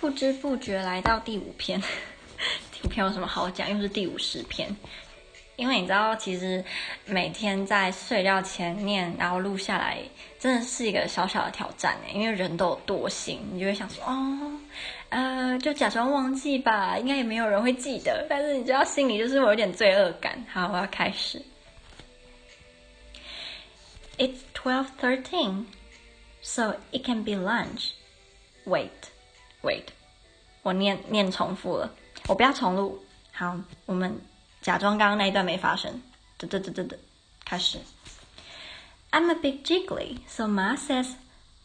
不知不觉来到第五篇，第五篇有什么好讲？又是第五十篇。因为你知道，其实每天在睡觉前念，然后录下来，真的是一个小小的挑战诶。因为人都有惰性，你就会想说，哦，呃，就假装忘记吧，应该也没有人会记得。但是你知道，心里就是我有点罪恶感。好，我要开始。It's twelve thirteen, so it can be lunch. Wait, wait，我念念重复了，我不要重录。好，我们。假装刚刚那一段没发生。嘚嘚嘚嘚嘚，开始。I'm a bit jiggly, so Ma says,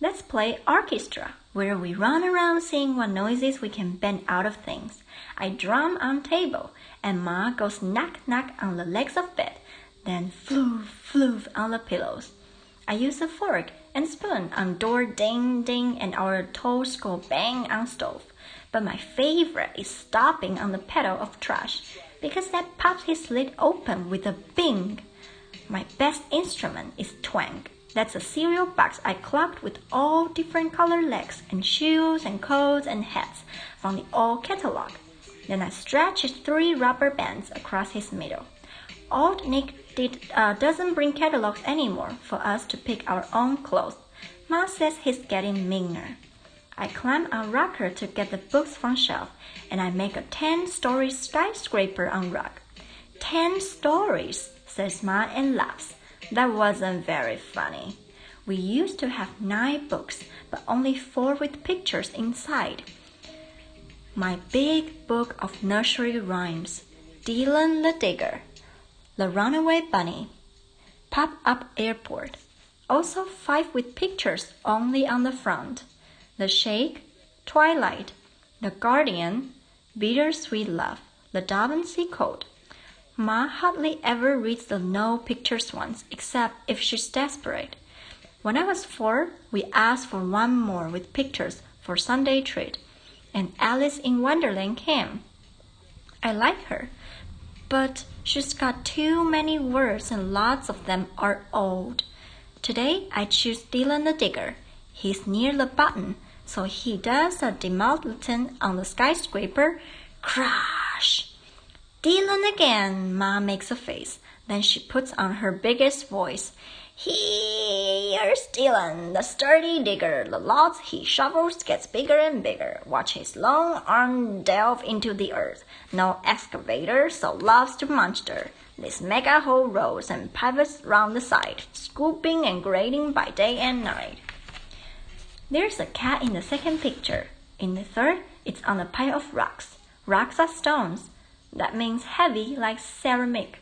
let's play orchestra, where we run around seeing what noises we can bend out of things. I drum on table, and Ma goes knock knock on the legs of bed, then floof floof on the pillows. I use a fork and spoon on door ding ding, and our toes go bang on stove. But my favorite is stopping on the pedal of trash because that pops his lid open with a bing. My best instrument is twang. That's a cereal box I clogged with all different color legs and shoes and coats and hats from the old catalog. Then I stretched three rubber bands across his middle. Old Nick did, uh, doesn't bring catalogs anymore for us to pick our own clothes. Ma says he's getting meaner. I climb a rocker to get the books from shelf, and I make a ten-story skyscraper on rock. Ten stories, says Ma and laughs. That wasn't very funny. We used to have nine books, but only four with pictures inside. My big book of nursery rhymes, Dylan the Digger, The Runaway Bunny, Pop Up Airport, also five with pictures only on the front. The Shack, Twilight, The Guardian, Bittersweet Love, The Da Vinci Code. Ma hardly ever reads the no pictures ones, except if she's desperate. When I was four, we asked for one more with pictures for Sunday treat, and Alice in Wonderland came. I like her, but she's got too many words and lots of them are old. Today I choose Dylan the Digger. He's near the button, so he does a demolition on the skyscraper. Crash! Dylan again, Ma makes a face. Then she puts on her biggest voice. Here's Dylan, the sturdy digger. The lots he shovels gets bigger and bigger. Watch his long arm delve into the earth. No excavator, so loves to monster. This mega hole rolls and pivots round the side, scooping and grading by day and night. There's a cat in the second picture. In the third, it's on a pile of rocks. Rocks are stones. That means heavy like ceramic.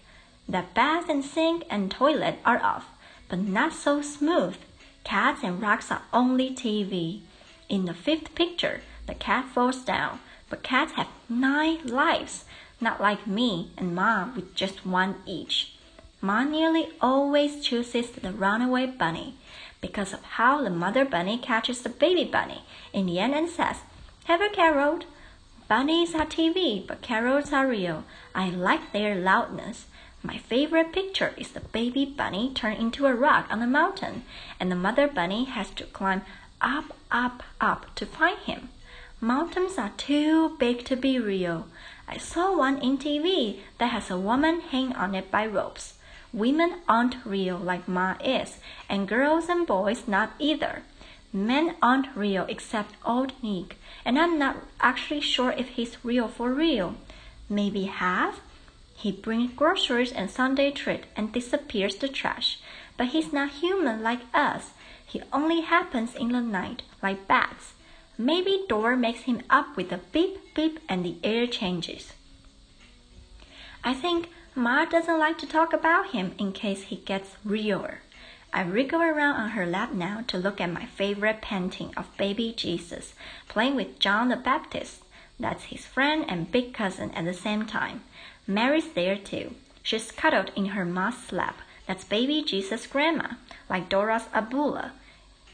The bath and sink and toilet are off, but not so smooth. Cats and rocks are only TV. In the fifth picture, the cat falls down, but cats have nine lives, not like me and Ma with just one each. Ma nearly always chooses the runaway bunny because of how the mother bunny catches the baby bunny in the end and says, Have a carrot? Bunnies are TV, but carols are real. I like their loudness. My favorite picture is the baby bunny turned into a rock on the mountain, and the mother bunny has to climb up, up, up to find him. Mountains are too big to be real. I saw one in TV that has a woman hanging on it by ropes. Women aren't real like Ma is, and girls and boys not either. Men aren't real except old Nick, and I'm not actually sure if he's real for real. Maybe half? He brings groceries and Sunday treat and disappears the trash. But he's not human like us. He only happens in the night, like bats. Maybe door makes him up with a beep beep and the air changes. I think Ma doesn't like to talk about him in case he gets realer. I wriggle around on her lap now to look at my favorite painting of baby Jesus playing with John the Baptist. That's his friend and big cousin at the same time. Mary's there too. She's cuddled in her ma's lap. That's baby Jesus' grandma, like Dora's abuela.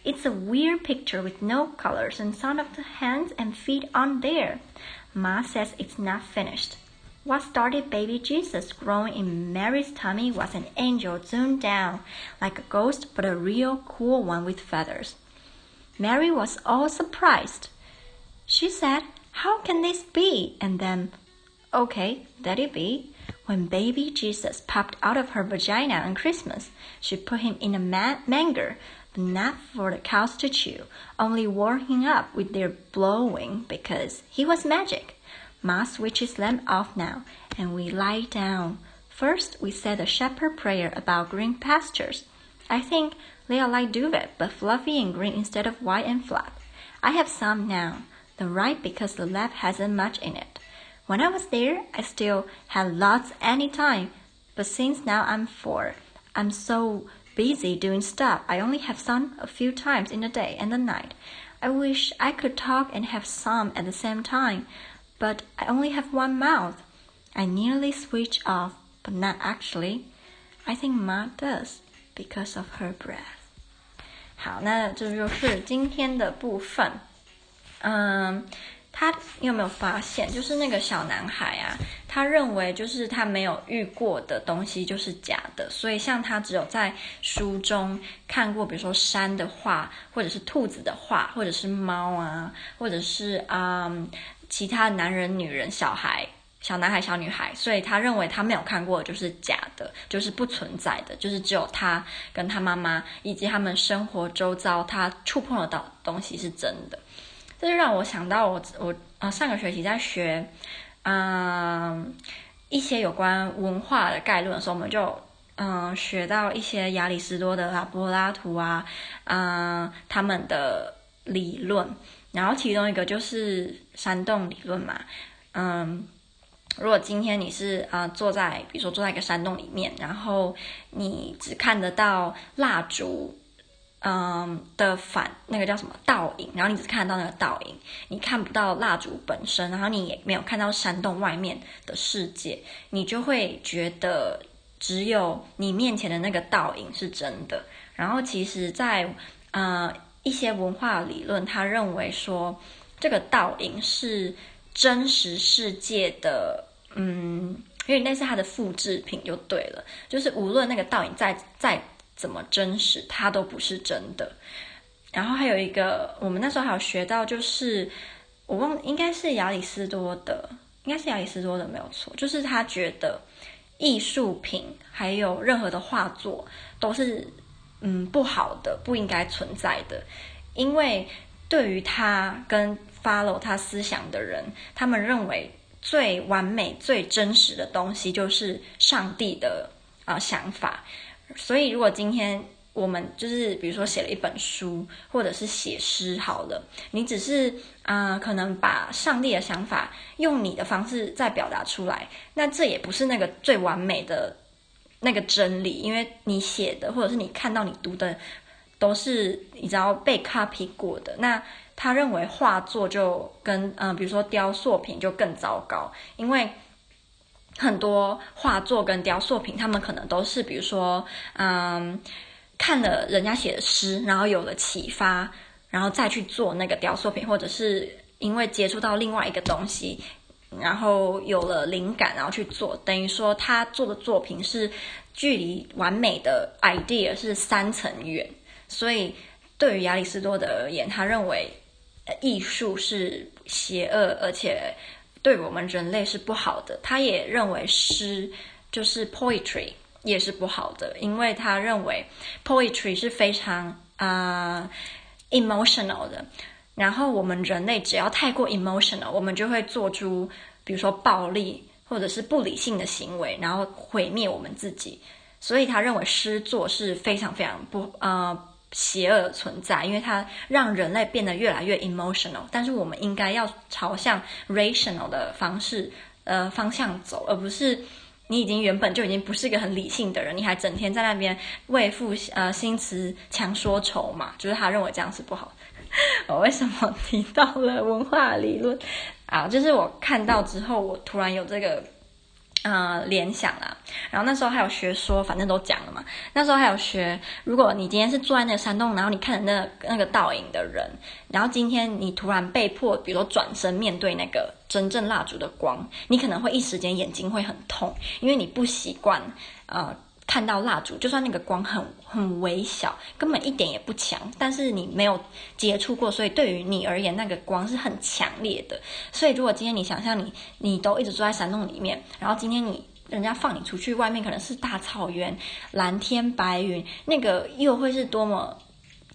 It's a weird picture with no colors and some of the hands and feet aren't there. Ma says it's not finished. What started baby Jesus growing in Mary's tummy was an angel zoomed down, like a ghost, but a real cool one with feathers. Mary was all surprised. She said, How can this be? And then, Okay, let it be. When baby Jesus popped out of her vagina on Christmas, she put him in a ma- manger, but not for the cows to chew, only wore him up with their blowing because he was magic. Ma switches lamp off now, and we lie down. First, we said a shepherd prayer about green pastures. I think they are like duvet, but fluffy and green instead of white and flat. I have some now, the right because the left hasn't much in it. When I was there, I still had lots any time, but since now I'm four, I'm so busy doing stuff. I only have some a few times in the day and the night. I wish I could talk and have some at the same time, but I only have one mouth. I nearly switch off, but not actually. I think Ma does because of her breath. 好，那这就是今天的部分。 嗯，他你有没有发现，就是那个小男孩啊，他认为就是他没有遇过的东西就是假的，所以像他只有在书中看过，比如说山的画，或者是兔子的画，或者是猫啊，或者是啊其他男人、女人、小孩。小男孩、小女孩，所以他认为他没有看过就是假的，就是不存在的，就是只有他跟他妈妈以及他们生活周遭他触碰得到东西是真的。这就让我想到我我呃上个学期在学嗯一些有关文化的概论的时候，我们就嗯学到一些亚里士多德啊、柏拉图啊嗯他们的理论，然后其中一个就是山洞理论嘛，嗯。如果今天你是啊坐在，比如说坐在一个山洞里面，然后你只看得到蜡烛，嗯的反那个叫什么倒影，然后你只看到那个倒影，你看不到蜡烛本身，然后你也没有看到山洞外面的世界，你就会觉得只有你面前的那个倒影是真的。然后其实，在呃一些文化理论，他认为说这个倒影是真实世界的。嗯，因为那是它的复制品就对了，就是无论那个倒影再再怎么真实，它都不是真的。然后还有一个，我们那时候还有学到，就是我忘，应该是亚里士多的，应该是亚里士多的没有错，就是他觉得艺术品还有任何的画作都是嗯不好的，不应该存在的，因为对于他跟 follow 他思想的人，他们认为。最完美、最真实的东西就是上帝的啊想法。所以，如果今天我们就是比如说写了一本书，或者是写诗，好了，你只是啊，可能把上帝的想法用你的方式再表达出来，那这也不是那个最完美的那个真理，因为你写的或者是你看到、你读的都是你知道被 copy 过的那。他认为画作就跟嗯，比如说雕塑品就更糟糕，因为很多画作跟雕塑品，他们可能都是比如说嗯，看了人家写的诗，然后有了启发，然后再去做那个雕塑品，或者是因为接触到另外一个东西，然后有了灵感，然后去做，等于说他做的作品是距离完美的 idea 是三层远，所以对于亚里士多德而言，他认为。艺术是邪恶，而且对我们人类是不好的。他也认为诗就是 poetry 也是不好的，因为他认为 poetry 是非常啊 emotional 的。然后我们人类只要太过 emotional，我们就会做出比如说暴力或者是不理性的行为，然后毁灭我们自己。所以他认为诗作是非常非常不呃。邪恶存在，因为它让人类变得越来越 emotional。但是我们应该要朝向 rational 的方式，呃，方向走，而不是你已经原本就已经不是一个很理性的人，你还整天在那边为赋呃新词强说愁嘛？就是他认为这样是不好。我为什么提到了文化理论啊？就是我看到之后，我突然有这个。啊，联想啊，然后那时候还有学说，反正都讲了嘛。那时候还有学，如果你今天是坐在那个山洞，然后你看着那那个倒影的人，然后今天你突然被迫，比如说转身面对那个真正蜡烛的光，你可能会一时间眼睛会很痛，因为你不习惯呃看到蜡烛，就算那个光很很微小，根本一点也不强，但是你没有接触过，所以对于你而言，那个光是很强烈的。所以如果今天你想象你你都一直住在山洞里面，然后今天你人家放你出去，外面可能是大草原、蓝天白云，那个又会是多么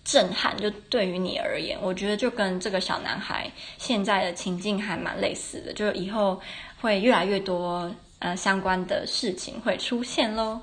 震撼？就对于你而言，我觉得就跟这个小男孩现在的情境还蛮类似的，就是以后会越来越多呃相关的事情会出现喽。